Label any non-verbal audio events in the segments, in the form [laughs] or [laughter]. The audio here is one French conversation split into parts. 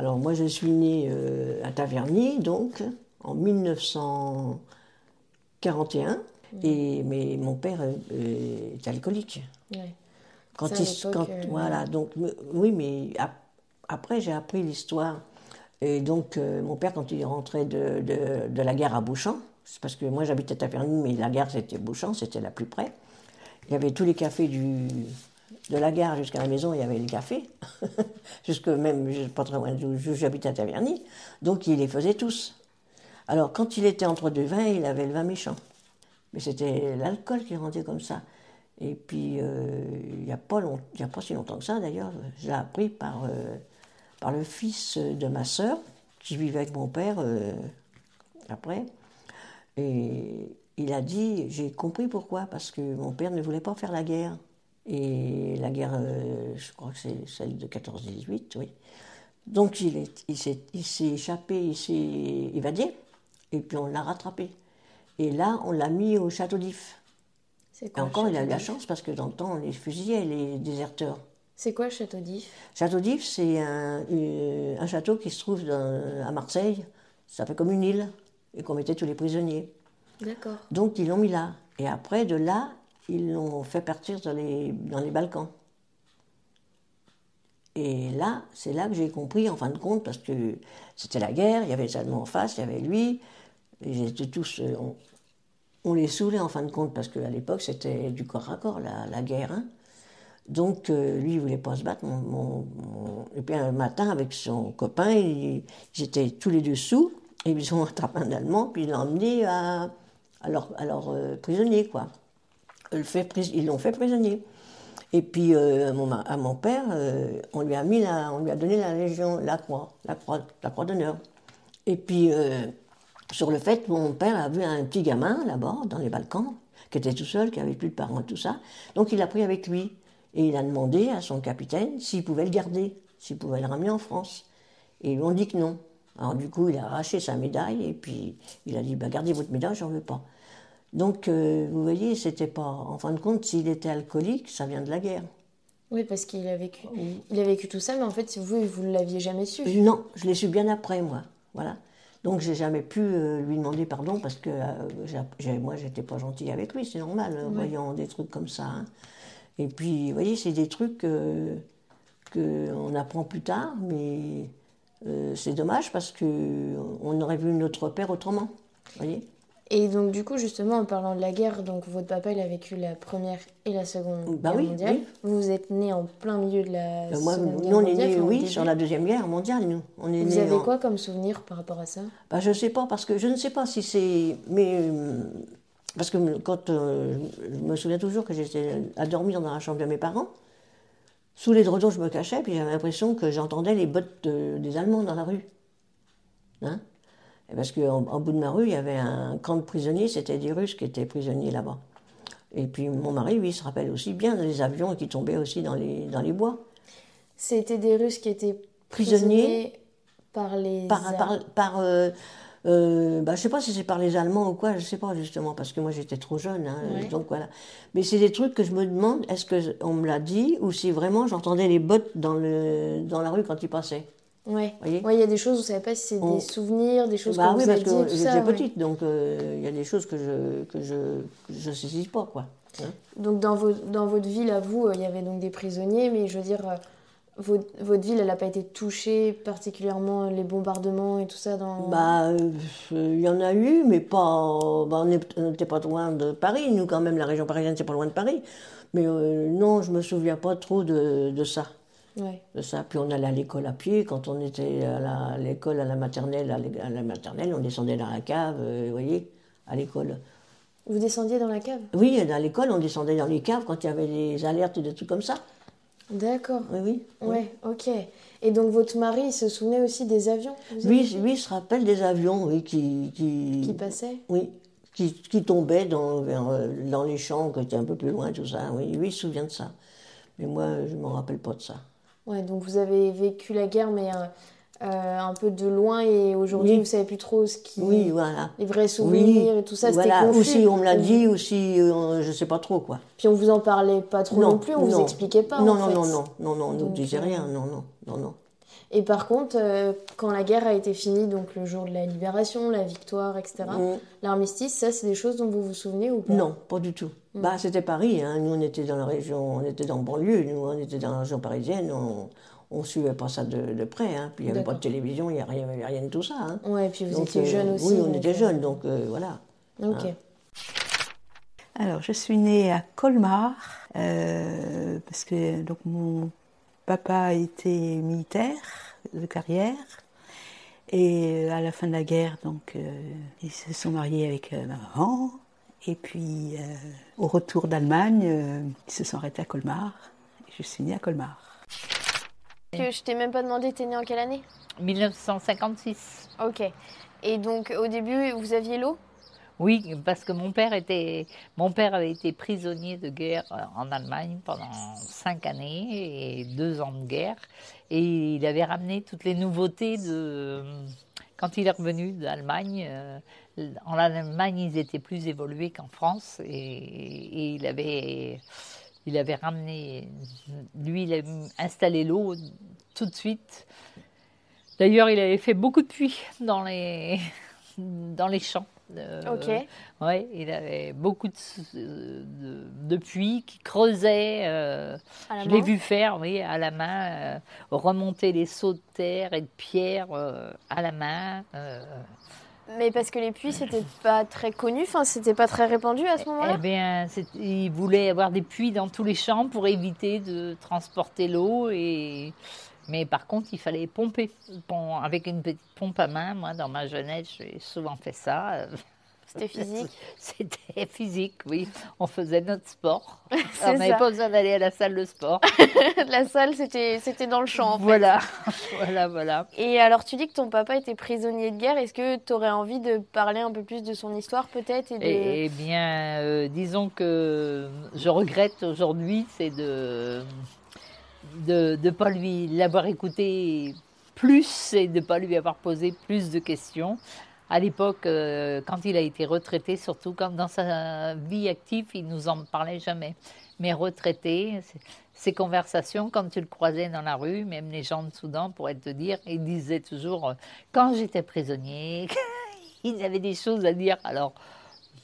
Alors moi je suis née euh, à Taverny, donc en 1941, et, mais mon père euh, est alcoolique. Ouais. Quand il, quand, euh, voilà, donc oui, mais ap- après j'ai appris l'histoire. Et donc euh, mon père, quand il rentré de, de, de la guerre à Bouchamp, c'est parce que moi j'habitais à Taverny, mais la gare c'était Bouchamp, c'était la plus près. Il y avait tous les cafés du, de la gare jusqu'à la maison, il y avait les cafés, [laughs] jusque même pas très loin d'où j'habitais à Taverny. Donc il les faisait tous. Alors quand il était entre deux vins, il avait le vin méchant. Mais c'était l'alcool qui rendait comme ça. Et puis, euh, il n'y a, pas a pas si longtemps que ça, d'ailleurs, je l'ai appris par, euh, par le fils de ma sœur, qui vivait avec mon père euh, après. Et il a dit, j'ai compris pourquoi, parce que mon père ne voulait pas faire la guerre. Et la guerre, euh, je crois que c'est celle de 14-18, oui. Donc il est- il s'est il échappé, il s'est évadé, et puis on l'a rattrapé. Et là, on l'a mis au château d'If. Et encore, il a eu la chance parce que dans le temps, on les fusillait, les déserteurs. C'est quoi Château d'If? Château d'If, c'est un, une- un château qui se trouve dans- à Marseille. Ça fait comme une île, et qu'on mettait tous les prisonniers. D'accord. Donc, ils l'ont mis là. Et après, de là, ils l'ont fait partir dans les, dans les Balkans. Et là, c'est là que j'ai compris, en fin de compte, parce que c'était la guerre, il y avait les Allemands en face, il y avait lui, ils étaient tous. euh, on, les saoulait en fin de compte, parce qu'à l'époque, c'était du corps à corps, la, la guerre. hein. Donc, euh, lui, il voulait pas se battre. Et puis, un matin, avec son copain, ils, étaient tous les deux sous, et ils ont attrapé un Allemand, puis ils l'ont emmené à, à leur, euh, prisonnier, quoi. Ils l'ont fait prisonnier. Et puis, euh, à, mon, ma- à mon père, euh, on, lui a mis la, on lui a donné la Légion, la croix, la croix, la croix d'honneur. Et puis, euh, sur le fait, mon père a vu un petit gamin là-bas, dans les Balkans, qui était tout seul, qui avait plus de parents, tout ça. Donc, il l'a pris avec lui. Et il a demandé à son capitaine s'il pouvait le garder, s'il pouvait le ramener en France. Et ils lui ont dit que non. Alors, du coup, il a arraché sa médaille et puis il a dit bah, Gardez votre médaille, j'en veux pas. Donc, euh, vous voyez, c'était pas. En fin de compte, s'il était alcoolique, ça vient de la guerre. Oui, parce qu'il a vécu. Il a vécu tout ça, mais en fait, vous, vous ne l'aviez jamais su. Non, je l'ai su bien après, moi. Voilà. Donc, j'ai jamais pu euh, lui demander pardon parce que euh, moi, j'étais pas gentille avec lui, c'est normal, euh, voyant des trucs comme ça. hein. Et puis, vous voyez, c'est des trucs euh, qu'on apprend plus tard, mais euh, c'est dommage parce qu'on aurait vu notre père autrement. Vous voyez Et donc, du coup, justement, en parlant de la guerre, donc votre papa, il a vécu la première et la seconde Bah guerre oui, mondiale. oui. Vous êtes né en plein milieu de la Moi, seconde nous, on est mondiale. au oui, sur la Deuxième Guerre mondiale, nous. On est Vous avez en- quoi comme souvenir par rapport à ça? Bah, je ne sais pas, parce que je ne sais pas si c'est. Mais. euh, Parce que quand. euh, je me souviens toujours que j'étais à dormir dans la chambre de mes parents. Sous les drapeaux, je me cachais, puis j'avais l'impression que j'entendais les bottes de- des Allemands dans la rue. Hein? Parce qu'en en bout de ma rue, il y avait un camp de prisonniers, c'était des Russes qui étaient prisonniers là-bas. Et puis mon mari, lui, il se rappelle aussi bien des avions qui tombaient aussi dans les, dans les bois. C'était des Russes qui étaient Prisonniers. prisonniers par les. Par, Ar- par, par, euh, euh, bah, je sais pas si c'est par les Allemands ou quoi, je sais pas justement, parce que moi j'étais trop jeune, hein, Ouais. donc voilà. Mais c'est des trucs que je me demande, est-ce que on me l'a dit ou si vraiment j'entendais les bottes dans, le, dans la rue quand ils passaient? Ouais. il y a des choses, vous savez pas si c'est On- des souvenirs, des choses Bah que oui, vous parce avez et que j'étais petite, donc euh, il y a des choses que je que je que je saisis pas quoi. hein. Donc dans, vos, dans votre ville, à vous, euh, il y avait donc des prisonniers, mais je veux dire, euh, votre, votre ville, elle n'a pas été touchée particulièrement les bombardements et tout ça dans... Bah, euh, il y en a eu, mais pas. bah, on n'était pas loin de Paris, nous quand même, la région parisienne, c'est pas loin de Paris. Mais euh, non, je me souviens pas trop de, de ça. Ouais. de ça. Puis on allait à l'école à pied. Quand on était à l'école, à la maternelle, à la maternelle, on descendait dans la cave, euh, vous voyez, à l'école. Vous descendiez dans la cave? Oui, à l'école, on descendait dans les caves quand il y avait des alertes et des trucs comme ça. D'accord. Oui, oui. Ouais, ok. Et donc votre mari, il se souvenait aussi des avions avez Lui, il se rappelle des avions, oui, qui... Qui, qui passaient? Oui, qui, qui tombaient dans, euh, dans les champs, qui étaient un peu plus loin, tout ça. Oui, lui, il se souvient de ça. Mais moi, je ne me rappelle pas de ça. Ouais, donc vous avez vécu la guerre, mais euh, euh, un peu de loin, et aujourd'hui, Oui. vous savez plus trop ce qui... Oui, voilà. Les vrais souvenirs et tout ça, c'était voilà. confus. Ou si on me l'a dit, ou si euh, je sais pas trop, quoi. Puis on vous en parlait pas trop non, plus, on vous non. expliquait pas Non, en non, fait. non, non, non, non, on ne nous disait euh, rien, non, non, non, non. Et par contre, euh, quand la guerre a été finie, donc le jour de la libération, la victoire, etc., Mm. l'armistice, ça, c'est des choses dont vous vous souvenez ou pas? Non, pas du tout. Bah, c'était Paris. Hein. Nous, on était dans la région, on était dans le banlieue. Nous, on était dans la région parisienne. On, on suivait pas ça de, de près. Hein. Puis il n'y avait pas de télévision, il n'y avait rien, rien de tout ça. Hein. Ouais, et puis vous Donc, étiez euh, jeune aussi. Oui, on donc, était euh, jeunes, donc euh, voilà. Ok. Alors, je suis née à Colmar, euh, parce que donc, mon papa était militaire de carrière. Et euh, à la fin de la guerre, donc, euh, ils se sont mariés avec euh, ma maman. Et puis, euh, au retour d'Allemagne, euh, ils se sont arrêtés à Colmar. Et je suis née à Colmar. Que je t'ai même pas demandé, t'es né en quelle année? 1956. Ok. Et donc, au début, vous aviez l'eau? Oui, parce que mon père était, mon père avait été prisonnier de guerre euh, en Allemagne pendant cinq années et deux ans de guerre, et il avait ramené toutes les nouveautés de quand il est revenu d'Allemagne. euh, En Allemagne, ils étaient plus évolués qu'en France, et, il avait, il avait ramené, lui, il a installé l'eau tout de suite. D'ailleurs, il avait fait beaucoup de puits dans les, dans les champs. Euh, Ok. Ouais, il avait beaucoup de, de, de puits qui creusaient. euh, je l'ai vu faire, oui, à la main, euh, remonter les sauts de terre et de pierre euh, à la main. euh. Mais parce que les puits, c'était pas très connu, enfin, c'était pas très répandu à ce moment-là Eh bien, c'est- il voulait avoir des puits dans tous les champs pour éviter de transporter l'eau. Et... Mais par contre, il fallait pomper Pom- avec une petite pompe à main. Moi, dans ma jeunesse, j'ai souvent fait ça. [laughs] C'était physique? C'était physique, oui. On faisait notre sport. [laughs] On n'avait pas besoin d'aller à la salle de sport. [laughs] la salle, c'était dans le champ. en fait. voilà, voilà, voilà. Et alors, tu dis que ton papa était prisonnier de guerre. Est-ce que tu aurais envie de parler un peu plus de son histoire, peut-être de... Eh, eh bien, euh, disons que je regrette aujourd'hui, c'est de de ne pas lui l'avoir écouté plus et de ne pas lui avoir posé plus de questions. À l'époque, euh, quand il a été retraité, surtout quand dans sa vie active, il nous en parlait jamais. Mais retraité, ces conversations, quand tu le croisais dans la rue, même les gens de Soudan pourraient te dire, il disait toujours, quand j'étais prisonnier, [laughs] il avait des choses à dire. Alors,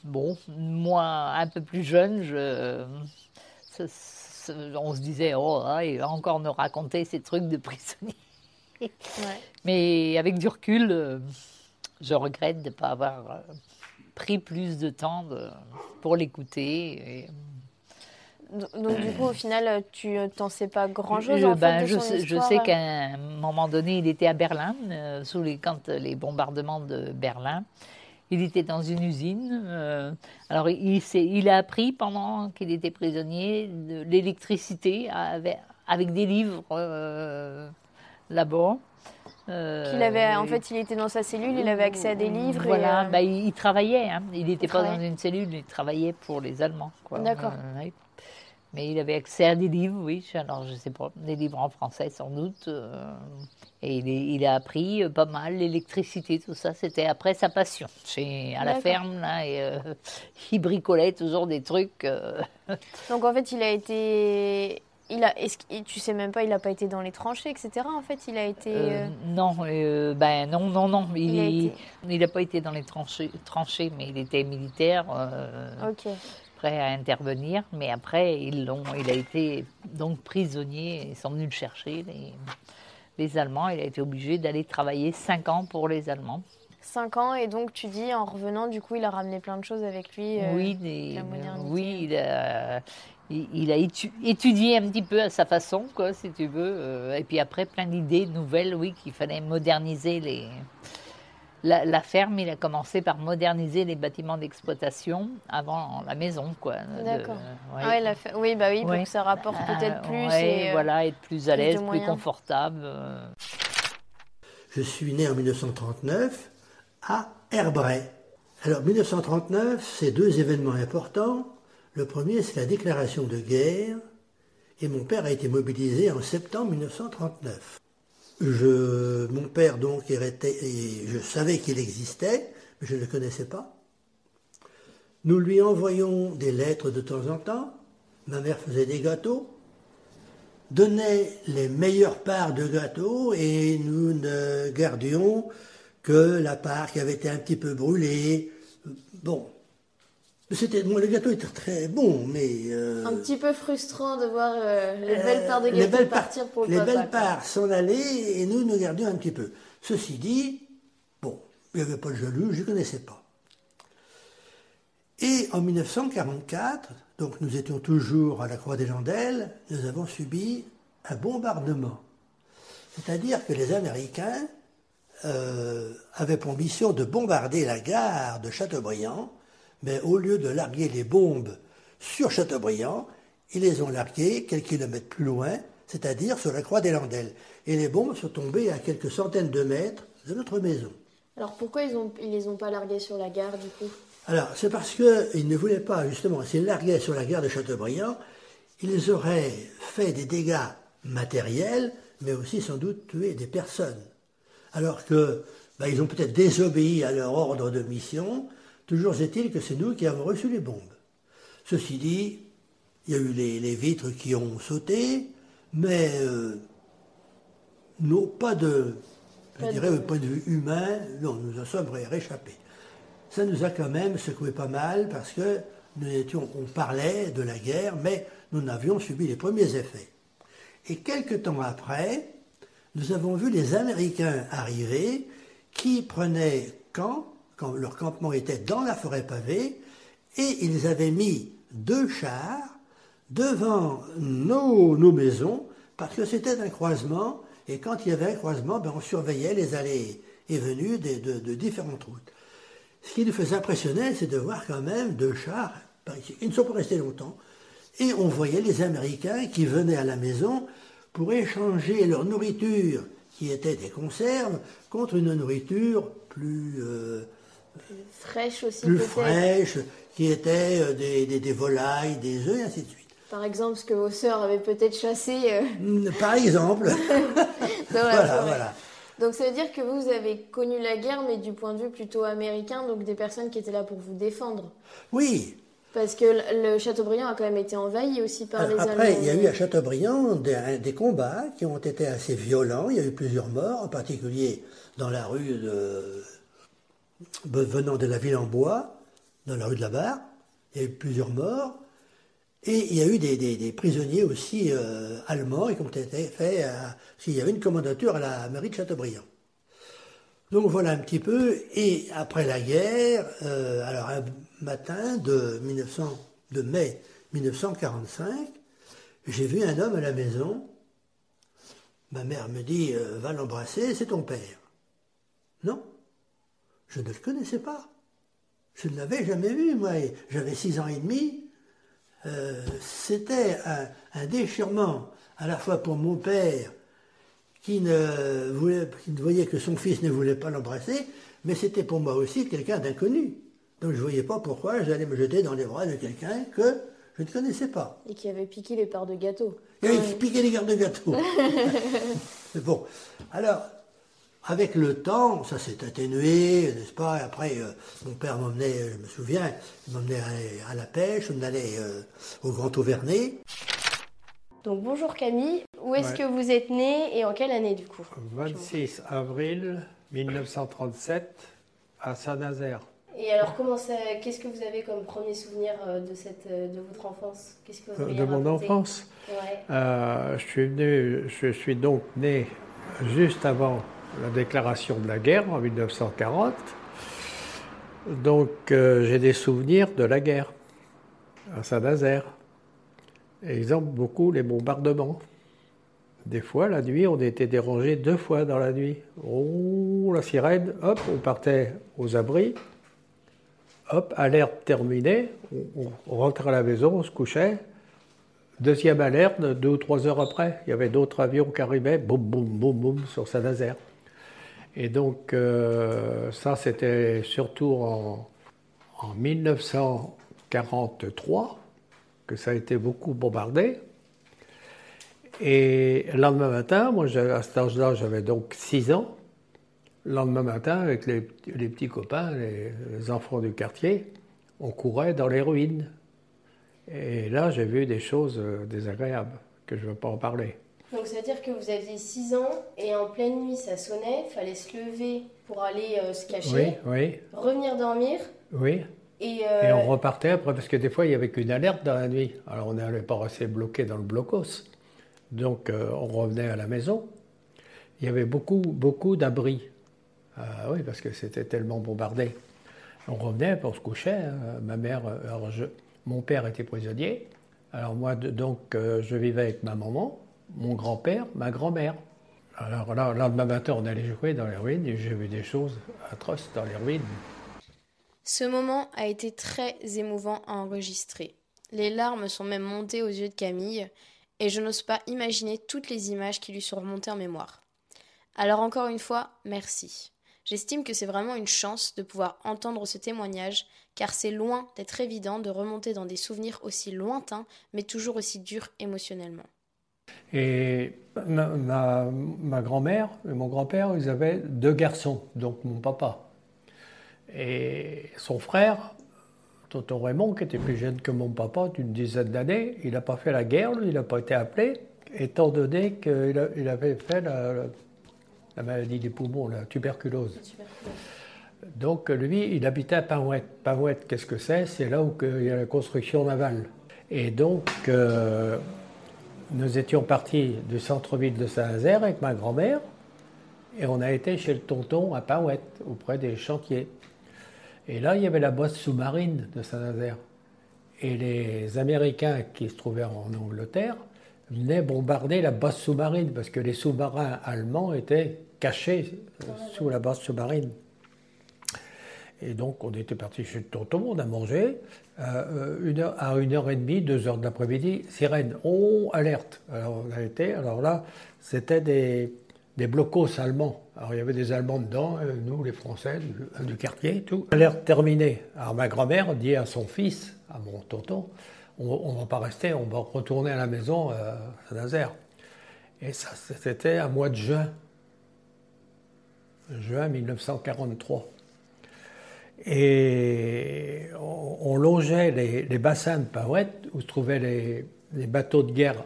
Bon, moi, un peu plus jeune, je, on se disait, oh, ah, il va encore nous raconter ces trucs de prisonnier. Ouais. Mais avec du recul, euh, je regrette de ne pas avoir euh, pris plus de temps de- pour l'écouter. et- Donc, du coup, au final, tu t'en sais pas grand-chose en ben, fait, de je, son sais, je histoire, sais euh. qu'à un moment donné, il était à Berlin, euh, sous les, quand euh, les bombardements de Berlin. Il était dans une usine. euh, alors, il, a appris pendant qu'il était prisonnier de l'électricité avec, avec des livres euh, là-bas. Euh, avait, en fait, il était dans sa cellule, il avait accès à des livres. Voilà, euh, bah, il, il travaillait. hein. Il n'était pas dans une cellule, il travaillait pour les Allemands. D'accord. Mais il avait accès à des livres, oui. Alors, je sais pas, des livres en français sans doute. euh, et il, a appris euh, pas mal l'électricité, tout ça. C'était après sa passion. Chez, à la ferme, là, et, euh, [laughs] il bricolait toujours des trucs. euh, [laughs] Donc en fait, il a été. Il a, tu sais même pas, il a pas été dans les tranchées, etc. En fait, il a été. euh, non, euh, ben non, non, non. Il été- n'a pas été dans les tranchées, tranchées, mais il était militaire. euh, Ok. Prêt à intervenir, mais après, ils l'ont, il a été donc prisonnier, ils sont venus le chercher, les, les Allemands, il a été obligé d'aller travailler cinq ans pour les Allemands. 5 ans, et donc tu dis, en revenant, du coup, il a ramené plein de choses avec lui. euh, oui, des- la modernité. oui, il a, il, il a étu- étudié un petit peu à sa façon, quoi, si tu veux, euh, et puis après, plein d'idées nouvelles, oui, qu'il fallait moderniser les... La, la ferme, il a commencé par moderniser les bâtiments d'exploitation avant la maison, quoi. D'accord. ouais. Ah ouais, Oui, bah oui, pour Ouais. que ça rapporte peut-être Euh, plus. ouais, et, euh, voilà, être plus à plus l'aise, plus moyens. confortable. euh. Je suis né en 1939 à Herbray. Alors 1939, c'est deux événements importants. Le premier, c'est la déclaration de guerre. Et mon père a été mobilisé en septembre 1939. Mon père, donc, je savais qu'il existait, mais je ne le connaissais pas. Nous lui envoyons des lettres de temps en temps. Ma mère faisait des gâteaux. donnait les meilleures parts de gâteau et nous ne gardions que la part qui avait été un petit peu brûlée. Bon. C'était, bon, le gâteau était très bon, mais... euh, Un petit peu frustrant de voir euh, les belles parts de les gâteau partir pour le Les papa. belles quoi. parts s'en allaient et nous nous gardions un petit peu. Ceci dit, bon, il n'y avait pas de jaloux, je ne connaissais pas. Et en 1944, donc nous étions toujours à la Croix des Landelles, nous avons subi un bombardement. C'est-à-dire que les Américains euh, avaient pour mission de bombarder la gare de Châteaubriand, mais au lieu de larguer les bombes sur Châteaubriand, ils les ont larguées quelques kilomètres plus loin, c'est-à-dire sur la Croix des Landelles. Et les bombes sont tombées à quelques centaines de mètres de notre maison. Alors pourquoi ils ont ils les ont pas largués sur la gare du coup? Alors, c'est parce qu'ils ne voulaient pas, justement, s'ils larguaient sur la gare de Châteaubriand, ils auraient fait des dégâts matériels, mais aussi sans doute tué des personnes. Alors que, bah, ils ont peut-être désobéi à leur ordre de mission, toujours est-il que c'est nous qui avons reçu les bombes. Ceci dit, il y a eu les, les vitres qui ont sauté, mais euh, non, pas de, je dirais, au point de vue humain, non, nous en sommes ré- réchappés. Ça nous a quand même secoué pas mal parce que nous étions, on parlait de la guerre, mais nous avions subi les premiers effets. Et quelque temps après, nous avons vu les Américains arriver qui prenaient camp, quand leur campement était dans la forêt pavée, et ils avaient mis deux chars devant nos, nos maisons parce que c'était un croisement, et quand il y avait un croisement, ben, on surveillait les allées et venues de, de différentes routes. Ce qui nous faisait impressionner, c'est de voir quand même deux chars ici. Ils ne sont pas restés longtemps. Et on voyait les Américains qui venaient à la maison pour échanger leur nourriture, qui était des conserves, contre une nourriture plus, euh, Fraîche aussi plus peut-être. fraîche, qui était euh, des, des- des volailles, des œufs, et ainsi de suite. Par exemple, ce que vos sœurs avaient peut-être chassé euh, Par exemple, [laughs] voilà, voilà. Donc ça veut dire que vous avez connu la guerre, mais du point de vue plutôt américain, donc des personnes qui étaient là pour vous défendre. Oui, Parce que le Châteaubriand a quand même été envahi aussi par Alors, les Allemands. après, il y a eu à Chateaubriand des, des combats qui ont été assez violents. Il y a eu plusieurs morts, en particulier dans la rue de, venant de la ville en bois, dans la rue de la Barre. Il y a eu plusieurs morts. Et il y a eu des, prisonniers aussi euh, allemands qui ont été faits. à- S'il y avait une commandature à la mairie de Chateaubriand. Donc voilà un petit peu. Et après la guerre, euh, alors un matin de, 1900, de mai 1945, j'ai vu un homme à la maison. Ma mère me dit euh, Va l'embrasser, c'est ton père. Non, je ne le connaissais pas. Je ne l'avais jamais vu, moi. et J'avais six ans et demi. Euh, C'était un, un déchirement à la fois pour mon père qui ne, voulait, qui ne voyait que son fils ne voulait pas l'embrasser, mais c'était pour moi aussi quelqu'un d'inconnu. Donc je ne voyais pas pourquoi j'allais me jeter dans les bras de quelqu'un que je ne connaissais pas. Et qui avait piqué les parts de gâteau. Il avait piqué les gardes de gâteau. [laughs] Bon, alors, avec le temps, ça s'est atténué, n'est-ce pas? Et Après, euh, mon père m'emmenait, je me souviens, il m'emmenait à, à la pêche, on allait euh, au Grand Auvernay. Donc bonjour Camille, où est-ce Ouais. que vous êtes né et en quelle année du coup? 26 avril 1937 à Saint-Nazaire. Et alors comment ça, qu'est-ce que vous avez comme premier souvenir euh, de cette, euh, de votre enfance? Qu'est-ce que vous De mon enfance, Ouais. Euh, je, suis venu, je suis donc né juste avant la déclaration de la guerre en 1940. Donc euh, j'ai des souvenirs de la guerre à Saint-Nazaire. Exemple, beaucoup les bombardements. Des fois, la nuit, on était dérangé deux fois dans la nuit. Oh, la sirène, hop, on partait aux abris. Hop, alerte terminée, on, on rentrait à la maison, on se couchait. Deuxième alerte, deux ou trois heures après, il y avait d'autres avions qui arrivaient, boum, boum, boum, boum, sur Saint-Nazaire. Et donc, euh, ça, c'était surtout en, en 1943 que ça a été beaucoup bombardé. Et le lendemain matin, moi, à cet âge-là, j'avais donc 6 ans. Le lendemain matin, avec les, petits copains, les, les enfants du quartier, on courait dans les ruines. Et là, j'ai vu des choses euh, désagréables. que je ne veux pas en parler. Donc ça veut dire que vous aviez 6 ans et en pleine nuit ça sonnait, fallait se lever pour aller euh, se cacher, Oui, oui, revenir dormir oui. et, Et euh, on repartait après, parce que des fois, il n'y avait qu'une alerte dans la nuit. Alors, on n'allait pas rester bloqué dans le blocos. Donc, euh, on revenait à la maison. Il y avait beaucoup, beaucoup d'abris. Oui, parce que c'était tellement bombardé. On revenait, on se couchait. hein. Ma mère, alors je- mon père était prisonnier. Alors moi, donc, je vivais avec ma maman, mon grand-père, ma grand-mère. Alors là, le lendemain matin, on allait jouer dans les ruines et j'ai vu des choses atroces dans les ruines. Ce moment a été très émouvant à enregistrer. Les larmes sont même montées aux yeux de Camille, et je n'ose pas imaginer toutes les images qui lui sont remontées en mémoire. Alors encore une fois, merci. J'estime que c'est vraiment une chance de pouvoir entendre ce témoignage, car c'est loin d'être évident de remonter dans des souvenirs aussi lointains, mais toujours aussi durs émotionnellement. Et ma, ma- ma grand-mère et mon grand-père, ils avaient deux garçons, donc mon papa. Et son frère, Tonton Raymond, qui était plus jeune que mon papa, d'une dizaine d'années, il n'a pas fait la guerre, il n'a pas été appelé, étant donné qu'il avait fait la, la- la maladie des poumons, la tuberculose. Donc lui, il habitait à Paouette. Paouette, qu'est-ce que c'est? C'est là où il y a la construction navale. Et donc, euh, nous étions partis du centre-ville de Saint-Nazaire avec ma grand-mère et on a été chez le tonton à Paouette, auprès des chantiers. Et là, il y avait la bosse sous-marine de Saint-Nazaire. Et les Américains qui se trouvaient en Angleterre venaient bombarder la bosse sous-marine parce que les sous-marins allemands étaient cachés euh, sous la bosse sous-marine. Et donc, on était parti chez le tonton, on a mangé. Euh, une heure, à 1h30, 2h de l'après-midi, sirène, oh, alerte. Alors, on été, alors là, c'était des, des blocos allemands. Alors, il y avait des Allemands dedans, euh, nous, les Français, du, du quartier, tout. Alerte terminée. Alors, ma grand-mère dit à son fils, à mon tonton, on ne va pas rester, on va retourner à la maison euh, à Saint-Nazaire. Et ça, c'était un mois de juin. Juin 1943. Et on, on longeait les, les bassins de Paouette où se trouvaient les, les bateaux de guerre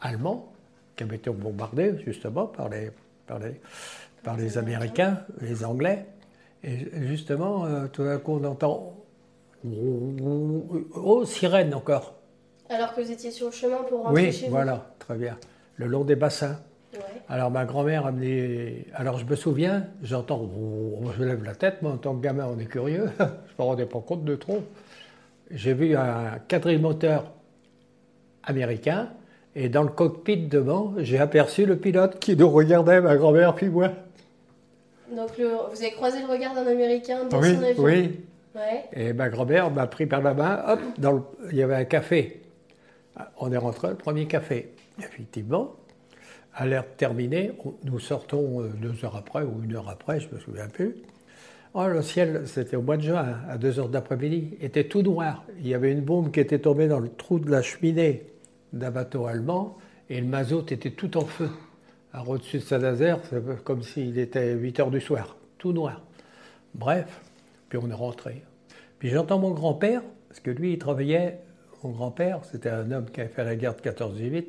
allemands qui avaient été bombardés justement par les, par les, par les Américains, les Anglais. Et justement, euh, tout d'un coup, on entend Oh, sirène encore. Alors que vous étiez sur le chemin pour rentrer Oui, chez vous voilà, très bien. Le long des bassins. Ouais. Alors ma grand-mère a amené. Alors je me souviens, j'entends. Je lève la tête, moi en tant que gamin, on est curieux. [laughs] je ne me rendais pas compte de trop. J'ai vu un quadrimoteur américain et dans le cockpit devant, j'ai aperçu le pilote qui nous regardait, ma grand-mère puis moi. Donc le- vous avez croisé le regard d'un Américain dans oui, son avion oui. Ouais. Et ma grand-mère m'a pris par la main, hop, dans le- il y avait un café. On est rentré, le premier café. Effectivement, alerte terminée, nous sortons euh, deux heures après ou une heure après, je ne me souviens plus. Oh, le ciel, c'était au mois de juin, à deux heures d'après-midi, était tout noir. Il y avait une bombe qui était tombée dans le trou de la cheminée d'un bateau allemand et le mazout était tout en feu. Alors au-dessus de Saint-Nazaire, c'est comme s'il était 8 heures du soir, tout noir. Bref, puis on est rentré. Puis j'entends mon grand-père, parce que lui, il travaillait, mon grand-père, c'était un homme qui avait fait la guerre de 14-18,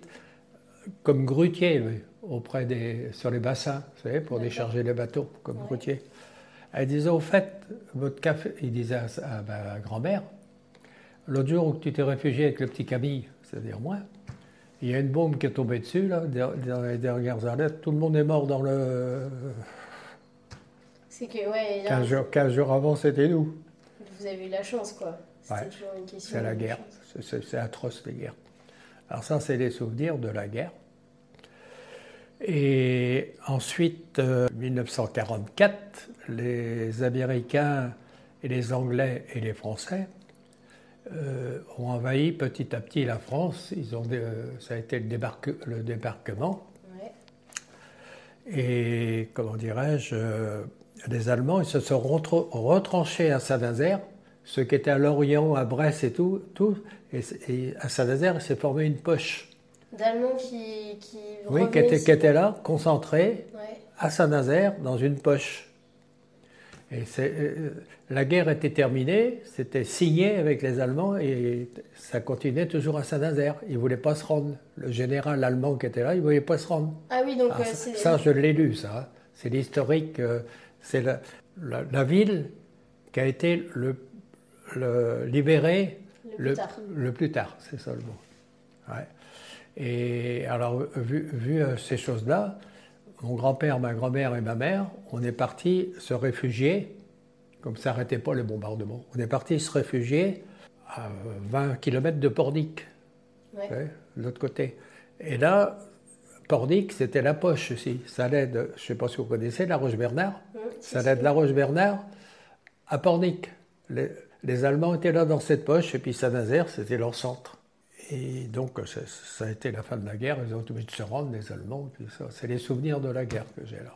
comme grutier, auprès des, sur les bassins, vous savez, pour décharger les bateaux, comme grutier. Elle disait, au fait, votre café, il disait à, ma grand-mère, l'autre jour où tu t'es réfugié avec le petit Camille, c'est-à-dire moi, il y a une bombe qui est tombée dessus, là, dans les dernières années, tout le monde est mort dans le... C'est que, ouais, là, 15 jours, 15 jours avant, c'était nous. vous avez eu la chance, quoi. Ouais. toujours une question. C'est la guerre. C'est- C'est c'est atroce, les guerres. Alors ça, c'est les souvenirs de la guerre. Et ensuite, euh, 1944, les Américains et les Anglais et les Français euh, ont envahi petit à petit la France. Ils ont, euh, ça a été le, débarque- le débarquement. Ouais. Et comment dirais-je, euh, les Allemands ils se sont retranchés à Saint-Nazaire, ceux qui étaient à Lorient, à Brest et tout, tout et, et à Saint-Nazaire, il s'est formé une poche. D'Allemands qui. qui Oui, qui était, ici. qui était là, concentrés Ouais. à Saint-Nazaire, dans une poche. Et euh, la guerre était terminée, c'était signé avec les Allemands et ça continuait toujours à Saint-Nazaire. Ils ne voulaient pas se rendre. Le général allemand qui était là, il ne voulait pas se rendre. Ah oui, donc euh, ça, ça, je l'ai lu, ça. C'est l'historique. Euh, c'est la, la, ville qui a été le, le libérée le, le, plus tard. c'est ça le mot. Ouais. Et alors, vu, vu ces choses-là, mon grand-père, ma grand-mère et ma mère, on est partis se réfugier, comme ça n'arrêtait pas le bombardement, on est partis se réfugier à 20 km de Pornic, de l'autre côté. Et là, Pornic, c'était la poche aussi. Ça allait de, je ne sais pas si vous connaissez, la Roche-Bernard. ça allait de la Roche-Bernard à Pornic. Les, les, Allemands étaient là dans cette poche, et puis Saint-Nazaire, c'était leur centre. Et donc, ça, a été la fin de la guerre. Ils ont obligé de se rendre, les Allemands. C'est les souvenirs de la guerre que j'ai là.